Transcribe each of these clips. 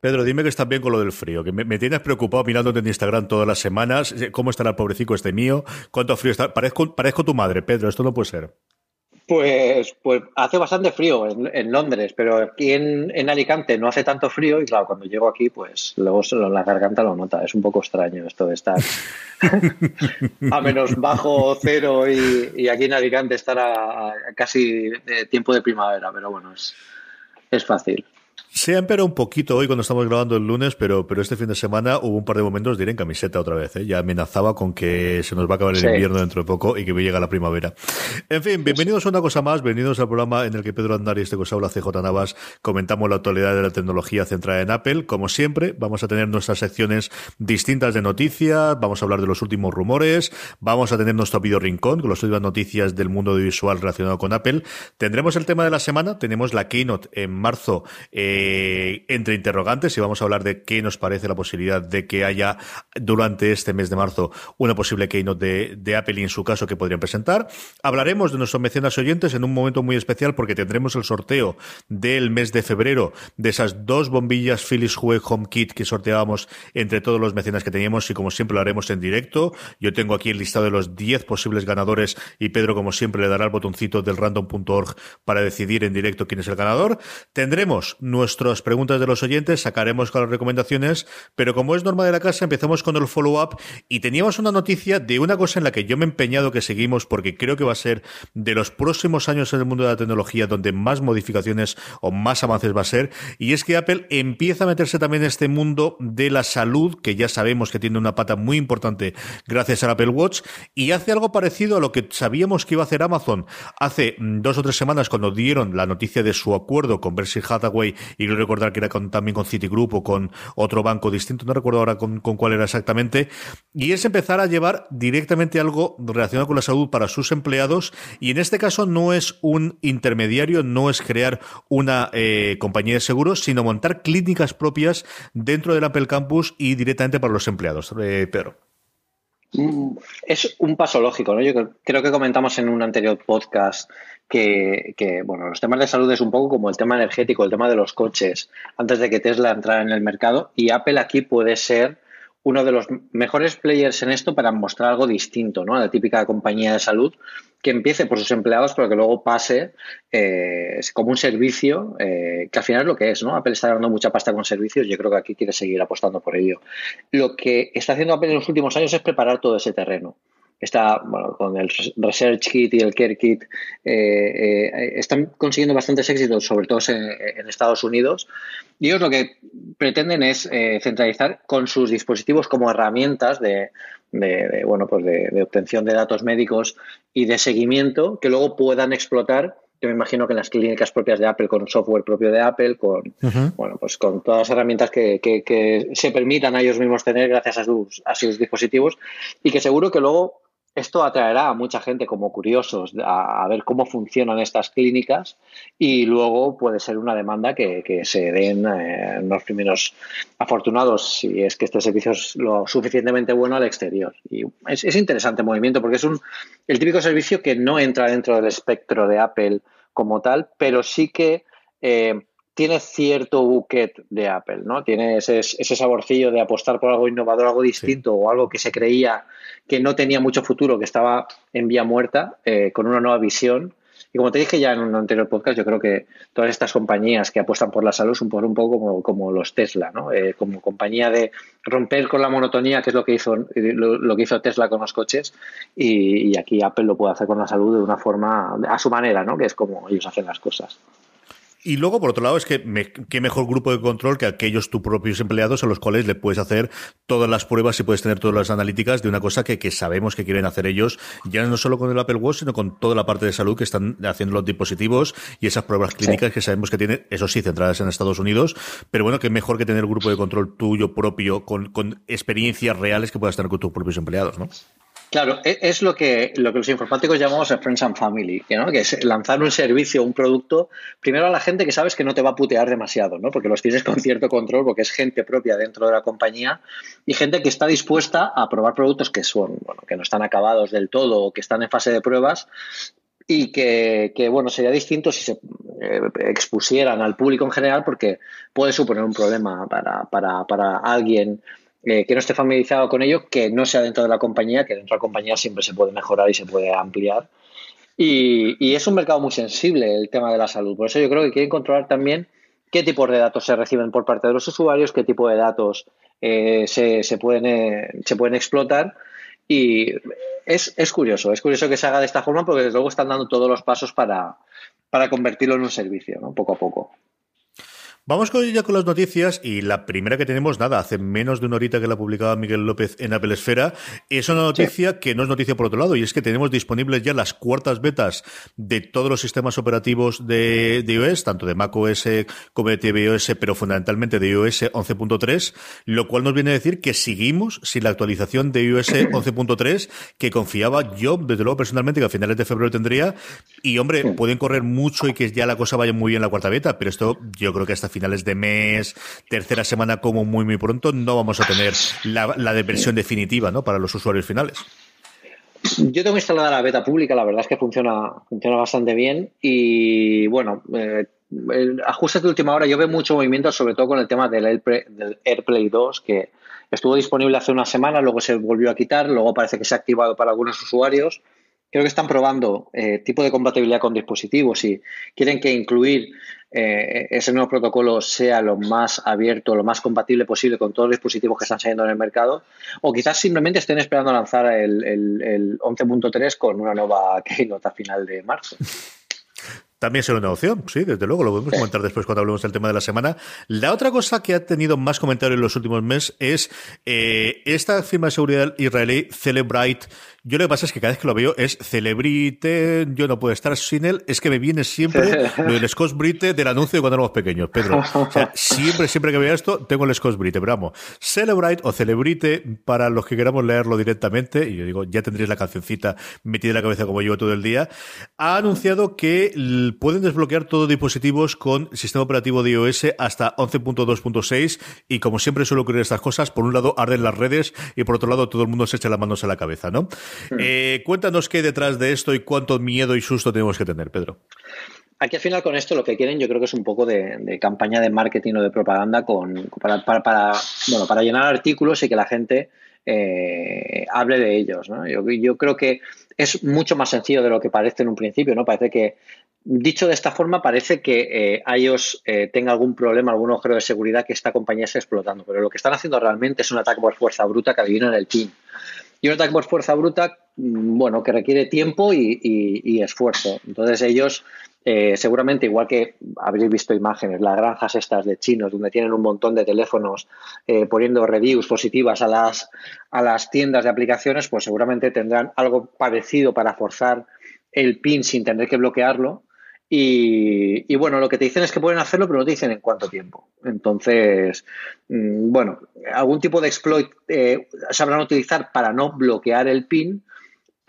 Pedro, dime que estás bien con lo del frío, que me, tienes preocupado mirándote en Instagram todas las semanas. ¿Cómo estará el pobrecito este mío? ¿Cuánto frío está? Parezco, parezco tu madre, Pedro, esto no puede ser. Pues, pues hace bastante frío en, Londres, pero aquí en, Alicante no hace tanto frío y claro, cuando llego aquí, pues luego la garganta lo nota. Es un poco extraño esto de estar a menos bajo cero y, aquí en Alicante estar a, casi tiempo de primavera, pero bueno, es, es fácil. Se ha empeorado un poquito hoy cuando estamos grabando el lunes, pero, pero este fin de semana hubo un par de momentos de ir en camiseta otra vez. ¿eh? Ya amenazaba con que se nos va a acabar el invierno dentro de poco y que llega la primavera. En fin, bienvenidos a una cosa más, bienvenidos al programa en el que Pedro Andar y este cosa habla CJ Navas comentamos la actualidad de la tecnología centrada en Apple. Como siempre, vamos a tener nuestras secciones distintas de noticias, vamos a hablar de los últimos rumores, vamos a tener nuestro video rincón con las últimas noticias del mundo visual relacionado con Apple. Tendremos el tema de la semana, tenemos la keynote en marzo. Eh, eh, entre interrogantes y vamos a hablar de qué nos parece la posibilidad de que haya durante este mes de marzo una posible keynote de, Apple y en su caso que podrían presentar. Hablaremos de nuestros mecenas oyentes en un momento muy especial porque tendremos el sorteo del mes de febrero de esas dos bombillas Philips Hue Home Kit que sorteábamos entre todos los mecenas que teníamos y como siempre lo haremos en directo. Yo tengo aquí el listado de los 10 posibles ganadores y Pedro como siempre le dará el botoncito del random.org para decidir en directo quién es el ganador. Tendremos nuestro nuestras preguntas de los oyentes, sacaremos con las recomendaciones, pero como es norma de la casa, empezamos con el follow-up. Y teníamos una noticia de una cosa en la que yo me he empeñado que seguimos porque creo que va a ser de los próximos años en el mundo de la tecnología donde más modificaciones o más avances va a ser, y es que Apple empieza a meterse también en este mundo de la salud, que ya sabemos que tiene una pata muy importante gracias al Apple Watch, y hace algo parecido a lo que sabíamos que iba a hacer Amazon. Hace mm, dos o tres semanas cuando dieron la noticia de su acuerdo con Berkshire Hathaway y quiero recordar que era también con Citigroup o con otro banco distinto, no recuerdo ahora con, cuál era exactamente, y es empezar a llevar directamente algo relacionado con la salud para sus empleados, y en este caso no es un intermediario, no es crear una eh, compañía de seguros, sino montar clínicas propias dentro del Apple Campus y directamente para los empleados. Eh, Pedro. Es un paso lógico, ¿no? Yo creo que comentamos en un anterior podcast que, bueno, los temas de salud es un poco como el tema energético, el tema de los coches, antes de que Tesla entrara en el mercado, y Apple aquí puede ser uno de los mejores players en esto para mostrar algo distinto, ¿no? A la típica compañía de salud que empiece por sus empleados, pero que luego pase eh, como un servicio, eh, que al final es lo que es, ¿no? Apple está dando mucha pasta con servicios, yo creo que aquí quiere seguir apostando por ello. Lo que está haciendo Apple en los últimos años es preparar todo ese terreno está, bueno, con el Research Kit y el Care Kit, eh, eh, están consiguiendo bastantes éxitos, sobre todo en, Estados Unidos. Y ellos lo que pretenden es eh, centralizar con sus dispositivos como herramientas de, bueno, pues de, obtención de datos médicos y de seguimiento que luego puedan explotar yo me imagino que en las clínicas propias de Apple, con software propio de Apple, con bueno, pues con todas las herramientas que, que, se permitan a ellos mismos tener gracias a sus, a sus dispositivos, y que seguro que luego esto atraerá a mucha gente como curiosos a, ver cómo funcionan estas clínicas y luego puede ser una demanda que, se den eh, los primeros afortunados si es que este servicio es lo suficientemente bueno al exterior. Y es, interesante el movimiento porque es un, el típico servicio que no entra dentro del espectro de Apple como tal, pero sí que eh, tiene cierto buquet de Apple, ¿no? Tiene ese, ese saborcillo de apostar por algo innovador, algo distinto o algo que se creía que no tenía mucho futuro, que estaba en vía muerta, eh, con una nueva visión Y como te dije ya en un anterior podcast, yo creo que todas estas compañías que apuestan por la salud son un poco como, como los Tesla, ¿no? Eh, como compañía de romper con la monotonía, que es lo que hizo, lo, que hizo Tesla con los coches, y, y, aquí Apple lo puede hacer con la salud de una forma, a su manera, ¿no? Que es como ellos hacen las cosas. Y luego, por otro lado, es que qué mejor grupo de control que aquellos tus propios empleados a los cuales le puedes hacer todas las pruebas y puedes tener todas las analíticas de una cosa que, que sabemos que quieren hacer ellos, ya no solo con el Apple Watch, sino con toda la parte de salud que están haciendo los dispositivos y esas pruebas clínicas que sabemos que tienen, eso sí, centradas en Estados Unidos. Pero bueno, qué mejor que tener un grupo de control tuyo propio con, con experiencias reales que puedas tener con tus propios empleados, ¿no? Claro, e, es lo que, lo que los informáticos llamamos el Friends and Family, ¿no? que es lanzar un servicio, un producto, primero a la gente que sabes que no te va a putear demasiado, ¿no? porque los tienes con cierto control, porque es gente propia dentro de la compañía y gente que está dispuesta a probar productos que son, bueno, que no están acabados del todo o que están en fase de pruebas y que, que, bueno, sería distinto si se eh, expusieran al público en general porque puede suponer un problema para, para, para alguien eh, que no esté familiarizado con ello, que no sea dentro de la compañía, que dentro de la compañía siempre se puede mejorar y se puede ampliar. Y, es un mercado muy sensible el tema de la salud. Por eso yo creo que quieren controlar también qué tipos de datos se reciben por parte de los usuarios, qué tipo de datos eh, se, se, pueden, eh, se pueden explotar. Y es, es, curioso, es curioso que se haga de esta forma porque desde luego están dando todos los pasos para, para convertirlo en un servicio, ¿no? poco a poco. Vamos con ya con las noticias y la primera que tenemos, nada, hace menos de una horita que la publicaba Miguel López en Apple Esfera, es una noticia que no es noticia por otro lado y es que tenemos disponibles ya las cuartas betas de todos los sistemas operativos de, iOS, tanto de macOS como de tvOS, pero fundamentalmente de iOS 11.3, lo cual nos viene a decir que seguimos sin la actualización de iOS 11.3 que confiaba yo, desde luego personalmente, que a finales de febrero tendría. Y hombre, pueden correr mucho y que ya la cosa vaya muy bien la cuarta beta, pero esto yo creo que hasta finales de mes, tercera semana como muy muy pronto, no vamos a tener la, versión definitiva ¿no? para los usuarios finales. Yo tengo instalada la beta pública, la verdad es que funciona, funciona bastante bien y bueno, eh, ajustes de última hora, yo veo mucho movimiento sobre todo con el tema del AirPlay, del AirPlay 2 que estuvo disponible hace una semana, luego se volvió a quitar, luego parece que se ha activado para algunos usuarios. Creo que están probando eh, tipo de compatibilidad con dispositivos y quieren que incluir eh, ese nuevo protocolo sea lo más abierto, lo más compatible posible con todos los dispositivos que están saliendo en el mercado, o quizás simplemente estén esperando lanzar el, el 11.3 con una nueva keynote a final de marzo. También será una opción, sí, desde luego, lo podemos comentar después cuando hablemos del tema de la semana. La otra cosa que ha tenido más comentarios en los últimos meses es eh, esta firma de seguridad israelí Celebrite yo lo que pasa es que cada vez que lo veo es celebrite, yo no puedo estar sin él, es que me viene siempre lo del Scotch Brite del anuncio de cuando éramos pequeños, Pedro. O sea, siempre, siempre que veo esto, tengo el Scotch Brite, pero vamos, Celebrite o Celebrite, para los que queramos leerlo directamente, y yo digo, ya tendréis la cancioncita metida en la cabeza como yo todo el día, ha anunciado que pueden desbloquear todos dispositivos con sistema operativo de iOS hasta 11.2.6 y como siempre suele ocurrir estas cosas, por un lado arden las redes y por otro lado todo el mundo se echa las manos a la cabeza, ¿no? Hmm. Eh, cuéntanos qué hay detrás de esto y cuánto miedo y susto tenemos que tener, Pedro. Aquí al final con esto lo que quieren yo creo que es un poco de, campaña de marketing o de propaganda con, para, para, bueno, para llenar artículos y que la gente eh, hable de ellos. Yo, creo que es mucho más sencillo de lo que parece en un principio. ¿no? Parece que, dicho de esta forma, parece que eh, iOS eh, tenga algún problema, algún agujero de seguridad que esta compañía esté explotando. Pero lo que están haciendo realmente es un ataque por fuerza bruta que adivinan el PIN. Y un ataque por fuerza bruta, mm, bueno, que requiere tiempo y, esfuerzo. Entonces ellos, eh, seguramente, igual que habréis visto imágenes, las granjas estas de chinos, donde tienen un montón de teléfonos eh, poniendo reviews positivas a las, a las tiendas de aplicaciones, pues seguramente tendrán algo parecido para forzar el pin sin tener que bloquearlo y, bueno, lo que te dicen es que pueden hacerlo, pero no te dicen en cuánto tiempo. Entonces, mm, bueno, algún tipo de exploit eh, sabrán utilizar para no bloquear el PIN,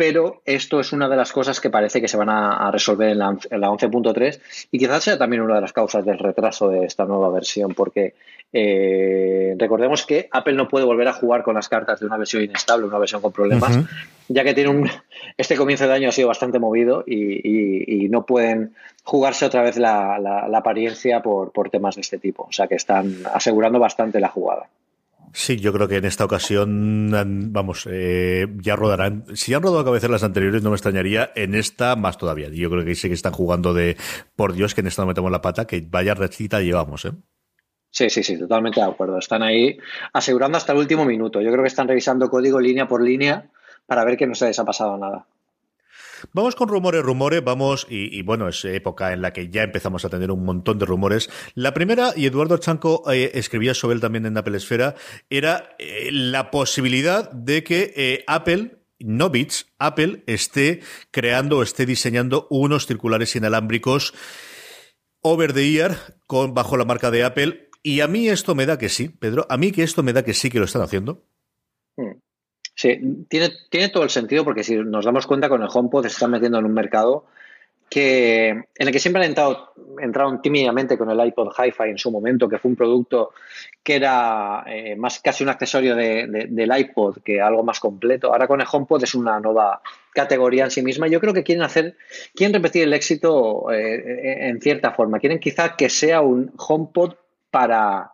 pero esto es una de las cosas que parece que se van a, resolver en la, en la 11.3 y quizás sea también una de las causas del retraso de esta nueva versión, porque eh, recordemos que Apple no puede volver a jugar con las cartas de una versión inestable, una versión con problemas, ya que tiene un, este comienzo de año ha sido bastante movido y, no pueden jugarse otra vez la, apariencia por, por, temas de este tipo. O sea que están asegurando bastante la jugada. Sí, yo creo que en esta ocasión, vamos, eh, ya rodarán. Si han rodado las anteriores, no me extrañaría. En esta, más todavía. Yo creo que sí que están jugando de, por Dios, que en esta no metemos la pata, que vaya recita llevamos, ¿eh? Sí, sí, sí, totalmente de acuerdo. Están ahí asegurando hasta el último minuto. Yo creo que están revisando código línea por línea para ver que no se les ha pasado nada. Vamos con rumores, rumores, vamos, y, bueno, es época en la que ya empezamos a tener un montón de rumores. La primera, y Eduardo Chanco eh, escribía sobre él también en Apple Esfera, era eh, la posibilidad de que eh, Apple no Beats, Apple esté creando o esté diseñando unos circulares inalámbricos over the ear con, bajo la marca de Apple. Y a mí esto me da que sí, Pedro, a mí que esto me da que sí que lo están haciendo. Hmm. Sí, tiene, tiene todo el sentido porque si nos damos cuenta con el HomePod se están metiendo en un mercado que, en el que siempre han entrado, entraron tímidamente con el iPod Hi-Fi en su momento, que fue un producto que era eh, más casi un accesorio del iPod que algo más completo. Ahora con el HomePod es una nueva categoría en sí misma. Yo creo que quieren hacer, quieren repetir el éxito eh, en cierta forma. Quieren quizá que sea un HomePod para,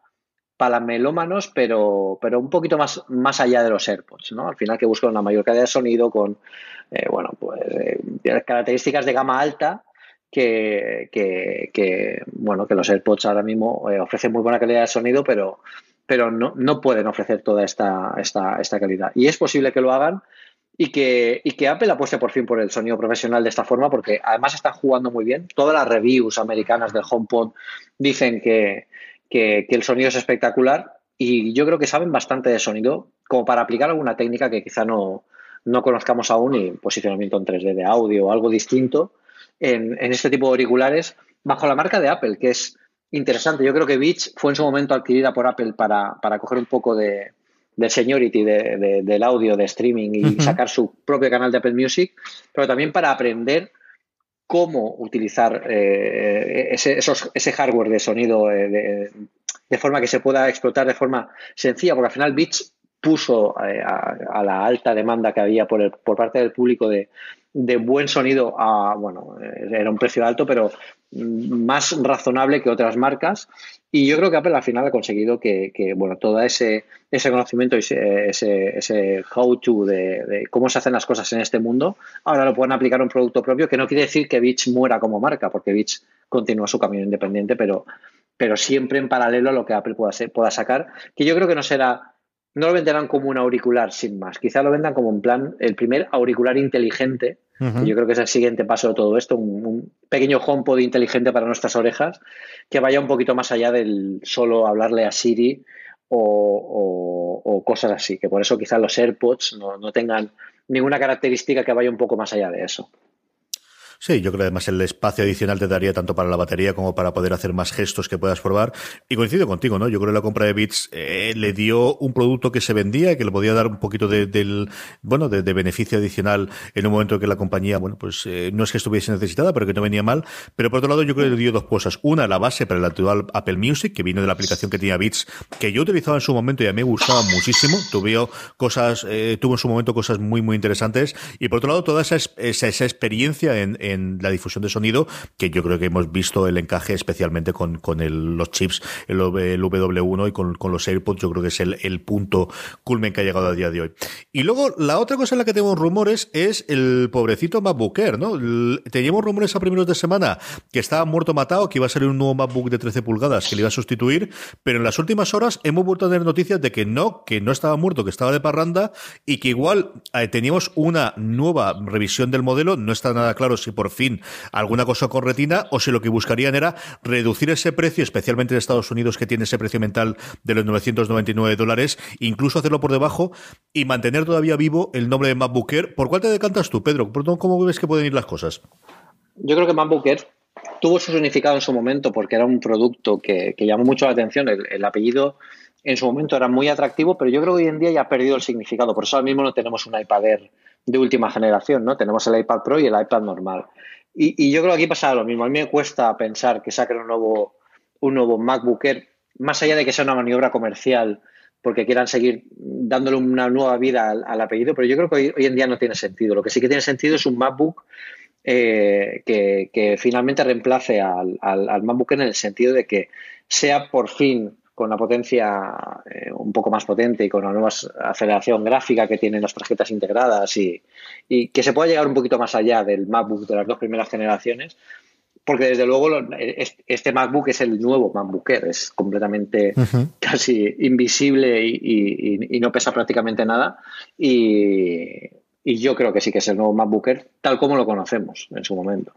para melómanos, pero, pero un poquito más, más allá de los AirPods, ¿no? Al final que buscan una mayor calidad de sonido con, eh, bueno, pues eh, características de gama alta que, que, bueno, que los AirPods ahora mismo eh, ofrecen muy buena calidad de sonido, pero, pero no, no pueden ofrecer toda esta, esta, esta calidad. Y es posible que lo hagan y que, y que Apple apueste por fin por el sonido profesional de esta forma, porque además están jugando muy bien. Todas las reviews americanas del HomePod dicen que, que, el sonido es espectacular y yo creo que saben bastante de sonido como para aplicar alguna técnica que quizá no, no conozcamos aún y posicionamiento en 3D de audio o algo distinto en, este tipo de auriculares bajo la marca de Apple, que es interesante. Yo creo que Beats fue en su momento adquirida por Apple para, para coger un poco de, de seniority del audio, de streaming y sacar su propio canal de Apple Music, pero también para aprender cómo utilizar eh, ese, ese, hardware de sonido eh, de, forma que se pueda explotar de forma sencilla, porque al final Beats puso eh, a, la alta demanda que había por, el, por parte del público de, buen sonido a, bueno, era un precio alto, pero más razonable que otras marcas. Y yo creo que Apple al final ha conseguido que, bueno, todo ese, conocimiento y ese, how-to de, cómo se hacen las cosas en este mundo, ahora lo pueden aplicar a un producto propio, que no quiere decir que Beats muera como marca, porque Beats continúa su camino independiente, pero, siempre en paralelo a lo que Apple pueda sacar, que yo creo que no será no lo venderán como un auricular sin más, quizá lo vendan como en plan el primer auricular inteligente yo creo que es el siguiente paso de todo esto, un, pequeño HomePod inteligente para nuestras orejas que vaya un poquito más allá del solo hablarle a Siri o, cosas así, que por eso quizás los AirPods no tengan ninguna característica que vaya un poco más allá de eso. Sí, yo creo además el espacio adicional te daría tanto para la batería como para poder hacer más gestos que puedas probar. Y coincido contigo, ¿no? Yo creo que la compra de Bits eh, le dio un producto que se vendía y que le podía dar un poquito de, del, bueno, de, beneficio adicional en un momento en que la compañía, bueno, pues eh, no es que estuviese necesitada, pero que no venía mal. Pero por otro lado, yo creo que le dio dos cosas. Una, la base para el actual Apple Music, que vino de la aplicación que tenía Bits, que yo utilizaba en su momento y a mí me gustaba muchísimo. Tuve cosas, eh, tuvo en su momento cosas muy, muy interesantes. Y por otro lado, toda esa, esa, esa experiencia en en la difusión de sonido, que yo creo que hemos visto el encaje especialmente con, con los chips, el, W1 y con, los AirPods, yo creo que es el, punto culmen que ha llegado a día de hoy. Y luego, la otra cosa en la que tenemos rumores es el pobrecito MacBook Air, ¿no? teníamos rumores a primeros de semana que estaba muerto matado, que iba a salir un nuevo MacBook de 13 pulgadas que le iba a sustituir, pero en las últimas horas hemos vuelto a tener noticias de que no, que no estaba muerto, que estaba de parranda y que igual eh, teníamos una nueva revisión del modelo, no está nada claro si por fin alguna cosa con retina o si lo que buscarían era reducir ese precio, especialmente en Estados Unidos que tiene ese precio mental de los 999 dólares, incluso hacerlo por debajo y mantener todavía vivo el nombre de MacBook Air. ¿Por cuál te decantas tú, Pedro? ¿Cómo ves que pueden ir las cosas? Yo creo que MacBook Air tuvo su significado en su momento porque era un producto que, llamó mucho la atención. El, apellido en su momento era muy atractivo, pero yo creo que hoy en día ya ha perdido el significado. Por eso ahora mismo no tenemos un iPad Air de última generación, ¿no? Tenemos el iPad Pro y el iPad normal. Y, yo creo que aquí pasa lo mismo. A mí me cuesta pensar que saquen un nuevo, un nuevo MacBook más allá de que sea una maniobra comercial, porque quieran seguir dándole una nueva vida al, apellido, pero yo creo que hoy, en día no tiene sentido. Lo que sí que tiene sentido es un MacBook eh, que, finalmente reemplace al, al, MacBook en el sentido de que sea por fin con la potencia eh, un poco más potente y con la nueva aceleración gráfica que tienen las tarjetas integradas y, que se pueda llegar un poquito más allá del MacBook de las dos primeras generaciones, porque desde luego este MacBook es el nuevo MacBook Air, es completamente casi invisible y, no pesa prácticamente nada. Y, y yo creo que sí que es el nuevo MacBook Air, tal como lo conocemos en su momento.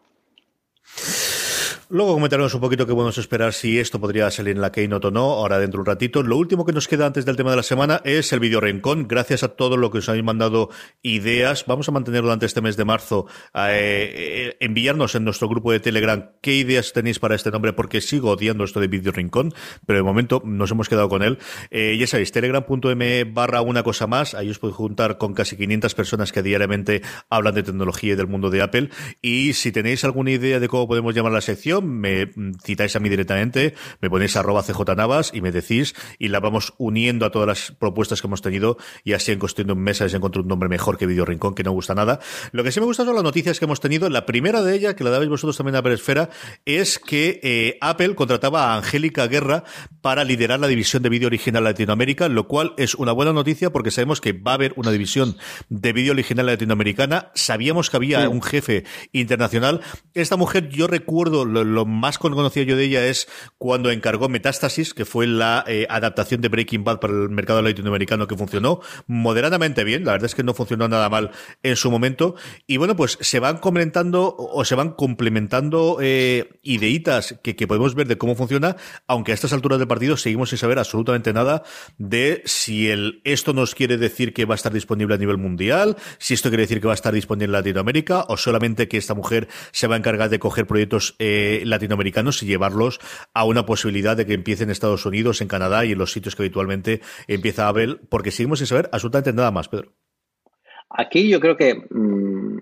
Luego comentaremos un poquito qué podemos esperar si esto podría salir en la Keynote o no, ahora dentro de un ratito. Lo último que nos queda antes del tema de la semana es el video rincón. Gracias a todos los que os habéis mandado ideas. Vamos a mantenerlo durante este mes de marzo. Eh, eh, enviarnos en nuestro grupo de Telegram qué ideas tenéis para este nombre, porque sigo odiando esto de video rincón, pero de momento nos hemos quedado con él. Eh, ya sabéis, telegram.me barra una cosa más. Ahí os podéis juntar con casi 500 personas que diariamente hablan de tecnología y del mundo de Apple. Y si tenéis alguna idea de cómo podemos llamar la sección, me citáis a mí directamente, me ponéis arroba cjnavas y me decís y la vamos uniendo a todas las propuestas que hemos tenido y así en cuestión de un mes se encontrado un nombre mejor que Video Rincón, que no gusta nada. Lo que sí me gusta son las noticias que hemos tenido. La primera de ellas, que la dabais vosotros también a Peresfera, es que eh, Apple contrataba a Angélica Guerra para liderar la división de vídeo original Latinoamérica, lo cual es una buena noticia porque sabemos que va a haber una división de vídeo original latinoamericana. Sabíamos que había un jefe internacional. Esta mujer, yo recuerdo lo, lo más conocido yo de ella es cuando encargó Metástasis, que fue la eh, adaptación de Breaking Bad para el mercado latinoamericano que funcionó moderadamente bien. La verdad es que no funcionó nada mal en su momento. Y bueno, pues se van comentando o se van complementando eh, ideitas que, podemos ver de cómo funciona, aunque a estas alturas del partido seguimos sin saber absolutamente nada de si el esto nos quiere decir que va a estar disponible a nivel mundial, si esto quiere decir que va a estar disponible en Latinoamérica o solamente que esta mujer se va a encargar de coger proyectos eh, latinoamericanos y llevarlos a una posibilidad de que empiece en Estados Unidos, en Canadá y en los sitios que habitualmente empieza a ver, porque seguimos sin saber absolutamente nada más, Pedro. Aquí yo creo que mm,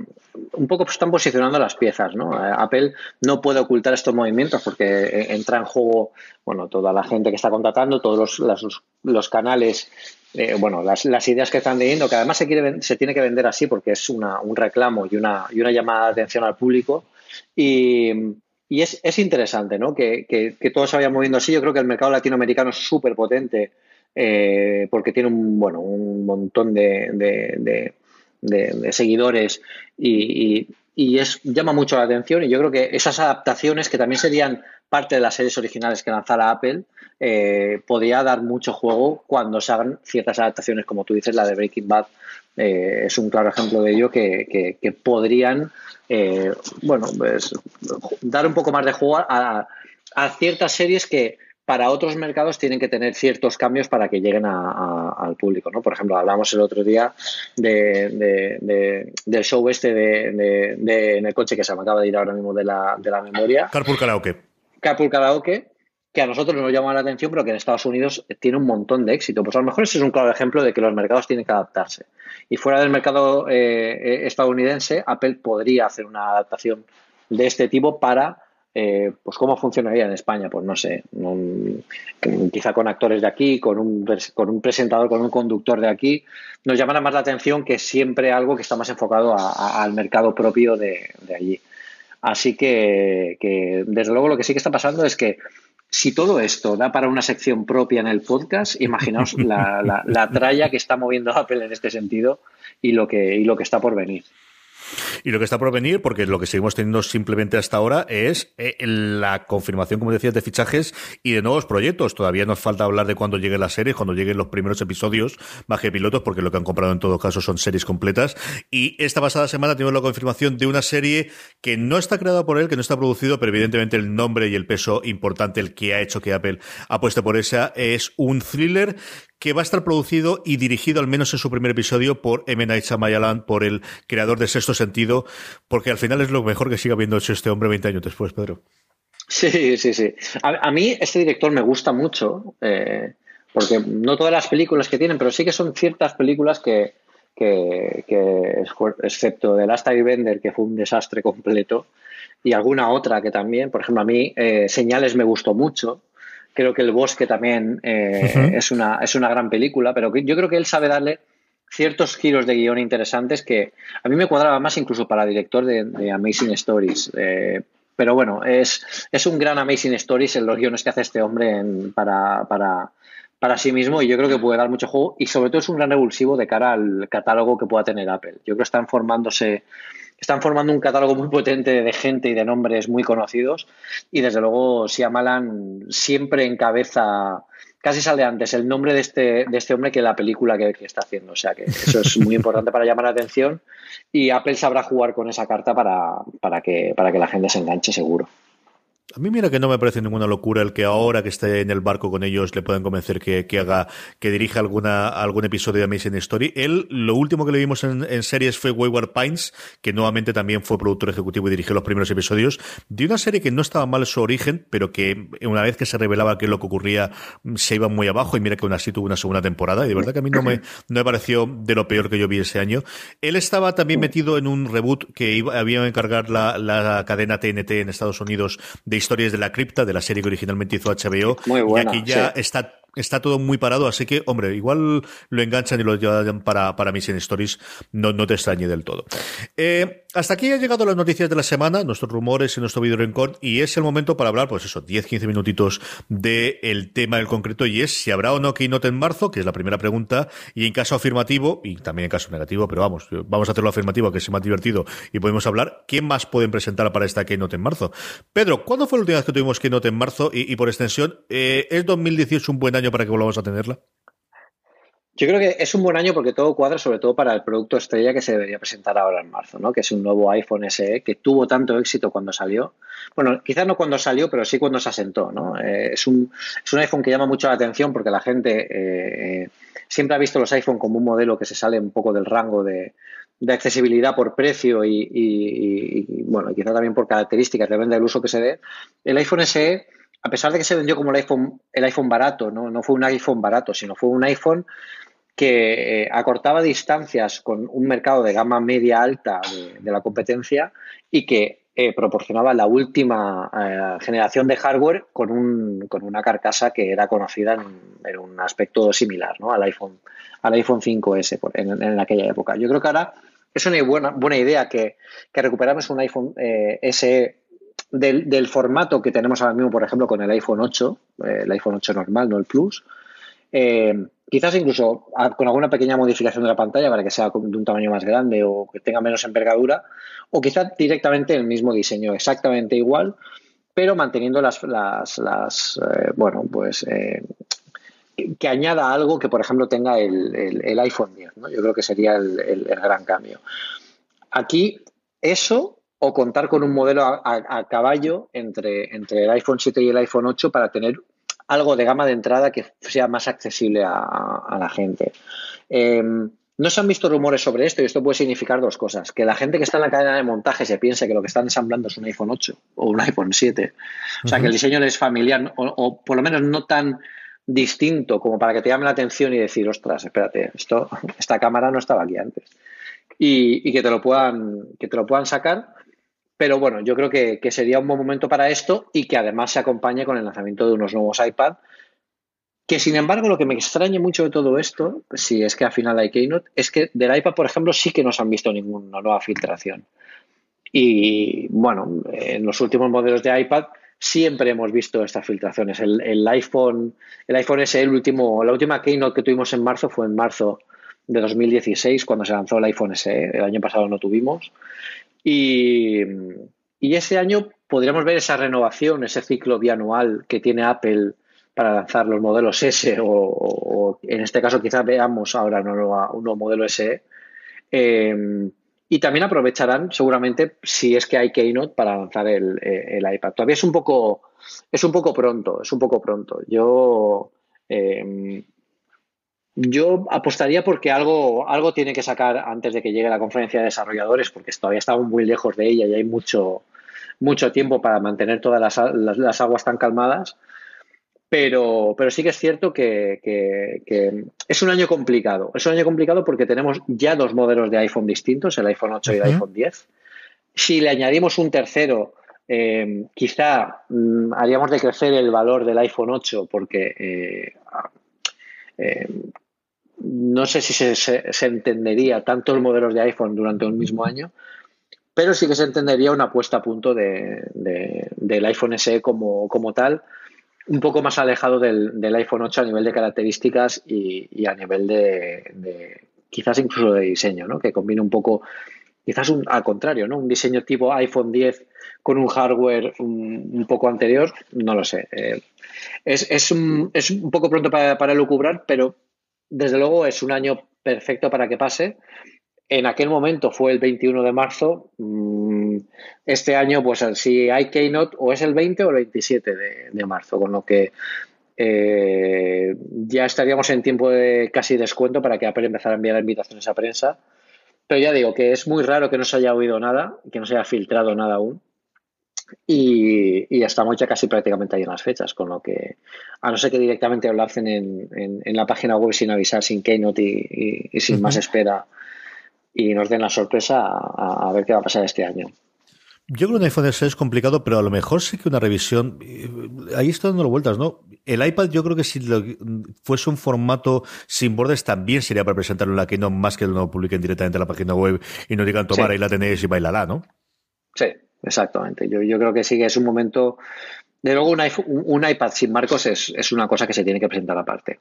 un poco están posicionando las piezas, ¿no? Eh, Apple no puede ocultar estos movimientos porque eh, entra en juego, bueno, toda la gente que está contratando, todos los, los, canales, eh, bueno, las, las, ideas que están teniendo, que además se, quiere, se tiene que vender así porque es una, un reclamo y una, y una llamada de atención al público. Y, y es, es interesante, ¿no? Que, que, se vaya moviendo así. Yo creo que el mercado latinoamericano es súper potente eh, porque tiene un, bueno, un montón de, de, de, seguidores y, y, es, llama mucho la atención. Y yo creo que esas adaptaciones, que también serían parte de las series originales que lanzara Apple, eh, podría dar mucho juego cuando se hagan ciertas adaptaciones, como tú dices, la de Breaking Bad. Eh, es un claro ejemplo de ello que, que podrían eh, bueno, pues dar un poco más de juego a, ciertas series que para otros mercados tienen que tener ciertos cambios para que lleguen al público, ¿no? Por ejemplo, hablamos el otro día de, del show este de, en el coche que se me acaba de ir ahora mismo de la, de la memoria. Carpool Karaoke. Carpool Karaoke, que a nosotros nos llama la atención, pero que en Estados Unidos tiene un montón de éxito. Pues a lo mejor ese es un claro ejemplo de que los mercados tienen que adaptarse. Y fuera del mercado eh, eh, estadounidense, Apple podría hacer una adaptación de este tipo para, eh, pues cómo funcionaría en España, pues no sé, quizá con actores de aquí, con un, con un presentador, con un conductor de aquí, nos llamará más la atención que siempre algo que está más enfocado al mercado propio de, allí. Así que, desde luego, lo que sí que está pasando es que si todo esto da para una sección propia en el podcast, imaginaos la, la, la tralla que está moviendo Apple en este sentido y lo que, y lo que está por venir. Y lo que está por venir, porque lo que seguimos teniendo simplemente hasta ahora es eh, la confirmación, como decías, de fichajes y de nuevos proyectos. Todavía nos falta hablar de cuando llegue la serie, cuando lleguen los primeros episodios, baje pilotos, porque lo que han comprado en todo caso son series completas. Y esta pasada semana tenemos la confirmación de una serie que no está creada por él, que no está producido, pero evidentemente el nombre y el peso importante, el que ha hecho que Apple apueste por esa, es un thriller que va a estar producido y dirigido al menos en su primer episodio por M. Night Shyamalan, por el creador de Sexto Sentido, porque al final es lo mejor que siga habiendo hecho este hombre 20 años después, Pedro. Sí, sí, sí. A, mí este director me gusta mucho, eh, porque no todas las películas que tienen, pero sí que son ciertas películas que, que, excepto The Last Bender, que fue un desastre completo, y alguna otra que también, por ejemplo, a mí eh, Señales me gustó mucho, Creo que El Bosque también eh, es, una, es una gran película, pero yo creo que él sabe darle ciertos giros de guion interesantes que a mí me cuadraba más incluso para director de, Amazing Stories. Eh, pero bueno, es, es un gran Amazing Stories en los guiones que hace este hombre para, para, para sí mismo y yo creo que puede dar mucho juego y sobre todo es un gran revulsivo de cara al catálogo que pueda tener Apple. Yo creo que están formándose están formando un catálogo muy potente de gente y de nombres muy conocidos y desde luego Siamalan siempre encabeza casi sale antes el nombre de este, de este hombre que la película que, que, está haciendo. O sea que eso es muy importante para llamar la atención y Apple sabrá jugar con esa carta para, para, que, para que la gente se enganche seguro. A mí mira que no me parece ninguna locura el que ahora que esté en el barco con ellos le puedan convencer que, haga, que dirija alguna, algún episodio de Amazing Story. Él, lo último que le vimos en, series fue Wayward Pines, que nuevamente también fue productor ejecutivo y dirigió los primeros episodios, de una serie que no estaba mal su origen, pero que una vez que se revelaba qué es lo que ocurría, se iba muy abajo y mira que aún así tuvo una segunda temporada y de verdad que a mí no me, no me pareció de lo peor que yo vi ese año. Él estaba también metido en un reboot que iba, había a encargar la, la cadena TNT en Estados Unidos de Historias de la Cripta, de la serie que originalmente hizo HBO. Muy buena, y aquí ya está está todo muy parado, así que, hombre, igual lo enganchan y lo llevan para, para Mission Stories, no, no te extrañe del todo. Eh, hasta aquí han llegado las noticias de la semana, nuestros rumores y nuestro video rincón, y es el momento para hablar, pues eso, 10-15 minutitos del tema del concreto, y es si habrá o no Keynote en marzo, que es la primera pregunta, y en caso afirmativo, y también en caso negativo, pero vamos, vamos a hacerlo afirmativo, que es más divertido, y podemos hablar, ¿quién más pueden presentar para esta Keynote en marzo? Pedro, ¿cuándo fue la última vez que tuvimos Keynote en marzo? Y, y por extensión, eh, ¿es 2018 un buen año para que volvamos a tenerla? Yo creo que es un buen año porque todo cuadra, sobre todo para el producto estrella que se debería presentar ahora en marzo, ¿no? que es un nuevo iPhone SE que tuvo tanto éxito cuando salió. Bueno, quizás no cuando salió, pero sí cuando se asentó. ¿no? Eh, es, un, es, un, iPhone que llama mucho la atención porque la gente eh, siempre ha visto los iPhone como un modelo que se sale un poco del rango de, de accesibilidad por precio y, y, y, bueno, quizá también por características, depende del uso que se dé. El iPhone SE a pesar de que se vendió como el iPhone, el iPhone barato, ¿no? no fue un iPhone barato, sino fue un iPhone que eh, acortaba distancias con un mercado de gama media alta de, la competencia y que eh, proporcionaba la última eh, generación de hardware con, un, con, una carcasa que era conocida en, un aspecto similar ¿no? al, iPhone, al iPhone 5S en, aquella época. Yo creo que ahora es una buena, buena idea que, que recuperamos un iPhone SE del, formato que tenemos ahora mismo, por ejemplo, con el iPhone 8, eh, el iPhone 8 normal, no el Plus. Eh, quizás incluso con alguna pequeña modificación de la pantalla para que sea de un tamaño más grande o que tenga menos envergadura, o quizás directamente el mismo diseño, exactamente igual, pero manteniendo las, las, eh, bueno, pues que añada algo que, por ejemplo, tenga el, iPhone 10. ¿no? Yo creo que sería el, gran cambio. Aquí, eso o contar con un modelo a, caballo entre, entre el iPhone 7 y el iPhone 8 para tener algo de gama de entrada que sea más accesible a, la gente. Em, no se han visto rumores sobre esto y esto puede significar dos cosas. Que la gente que está en la cadena de montaje se piense que lo que están ensamblando es un iPhone 8 o un iPhone 7. O sea, que el diseño es familiar o, o, por lo menos no tan distinto como para que te llame la atención y decir, ostras, espérate, esto, esta cámara no estaba aquí antes. Y, y que, te lo puedan, que te lo puedan sacar pero bueno, yo creo que, sería un buen momento para esto y que además se acompañe con el lanzamiento de unos nuevos iPad. Que sin embargo, lo que me extraña mucho de todo esto, si es que al final hay Keynote, es que del iPad, por ejemplo, sí que no se han visto ninguna nueva filtración. Y bueno, en los últimos modelos de iPad siempre hemos visto estas filtraciones. El, iPhone, el iPhone es el último, la última Keynote que tuvimos en marzo fue en marzo de 2016, cuando se lanzó el iPhone SE. El año pasado no tuvimos. Y, y ese año podríamos ver esa renovación, ese ciclo bianual que tiene Apple para lanzar los modelos S o, en este caso quizás veamos ahora un nuevo, modelo SE. Em, y también aprovecharán seguramente si es que hay Keynote para lanzar el, iPad. Todavía es un poco es un poco pronto, es un poco pronto. Yo em, yo apostaría porque algo, algo tiene que sacar antes de que llegue la conferencia de desarrolladores, porque todavía estamos muy lejos de ella y hay mucho, mucho tiempo para mantener todas las, aguas tan calmadas. Pero, pero sí que es cierto que, es un año complicado. Es un año complicado porque tenemos ya dos modelos de iPhone distintos, el iPhone 8 y el iPhone 10. Si le añadimos un tercero, eh, quizá mm, haríamos decrecer el valor del iPhone 8 porque eh, eh, no sé si se, entendería tantos modelos de iPhone durante un mismo año, pero sí que se entendería una puesta a punto de, del iPhone SE como, como, tal, un poco más alejado del, del, iPhone 8 a nivel de características y, a nivel de, quizás incluso de diseño, ¿no? que combine un poco, quizás un, al contrario, ¿no? un diseño tipo iPhone 10 con un hardware un, poco anterior, no lo sé. Eh, es, es, un, es, un, poco pronto para, para lucubrar, pero desde luego es un año perfecto para que pase en aquel momento fue el 21 de marzo. Mm, este año, pues si hay Keynote, o es el 20 o el 27 de, marzo, con lo que eh, ya estaríamos en tiempo de casi descuento para que Apple empezara a enviar invitaciones a prensa. Pero ya digo que es muy raro que no se haya oído nada, que no se haya filtrado nada aún. Y, estamos ya casi prácticamente ahí en las fechas, con lo que, a no ser que directamente lo hacen en, la página web sin avisar, sin Keynote y, sin más espera y nos den la sorpresa a, ver qué va a pasar este año. Yo creo que un iPhone SE es complicado, pero a lo mejor sí que una revisión. Eh, ahí está dando vueltas, ¿no? El iPad, yo creo que si fuese un formato sin bordes, también sería para presentarlo en la no más que no lo publiquen directamente en la página web y no digan tomar ahí la tenéis y bailala, ¿no? Sí, exactamente. Yo, yo creo que sí que es un momento. De luego, un, un iPad sin marcos es, es una cosa que se tiene que presentar aparte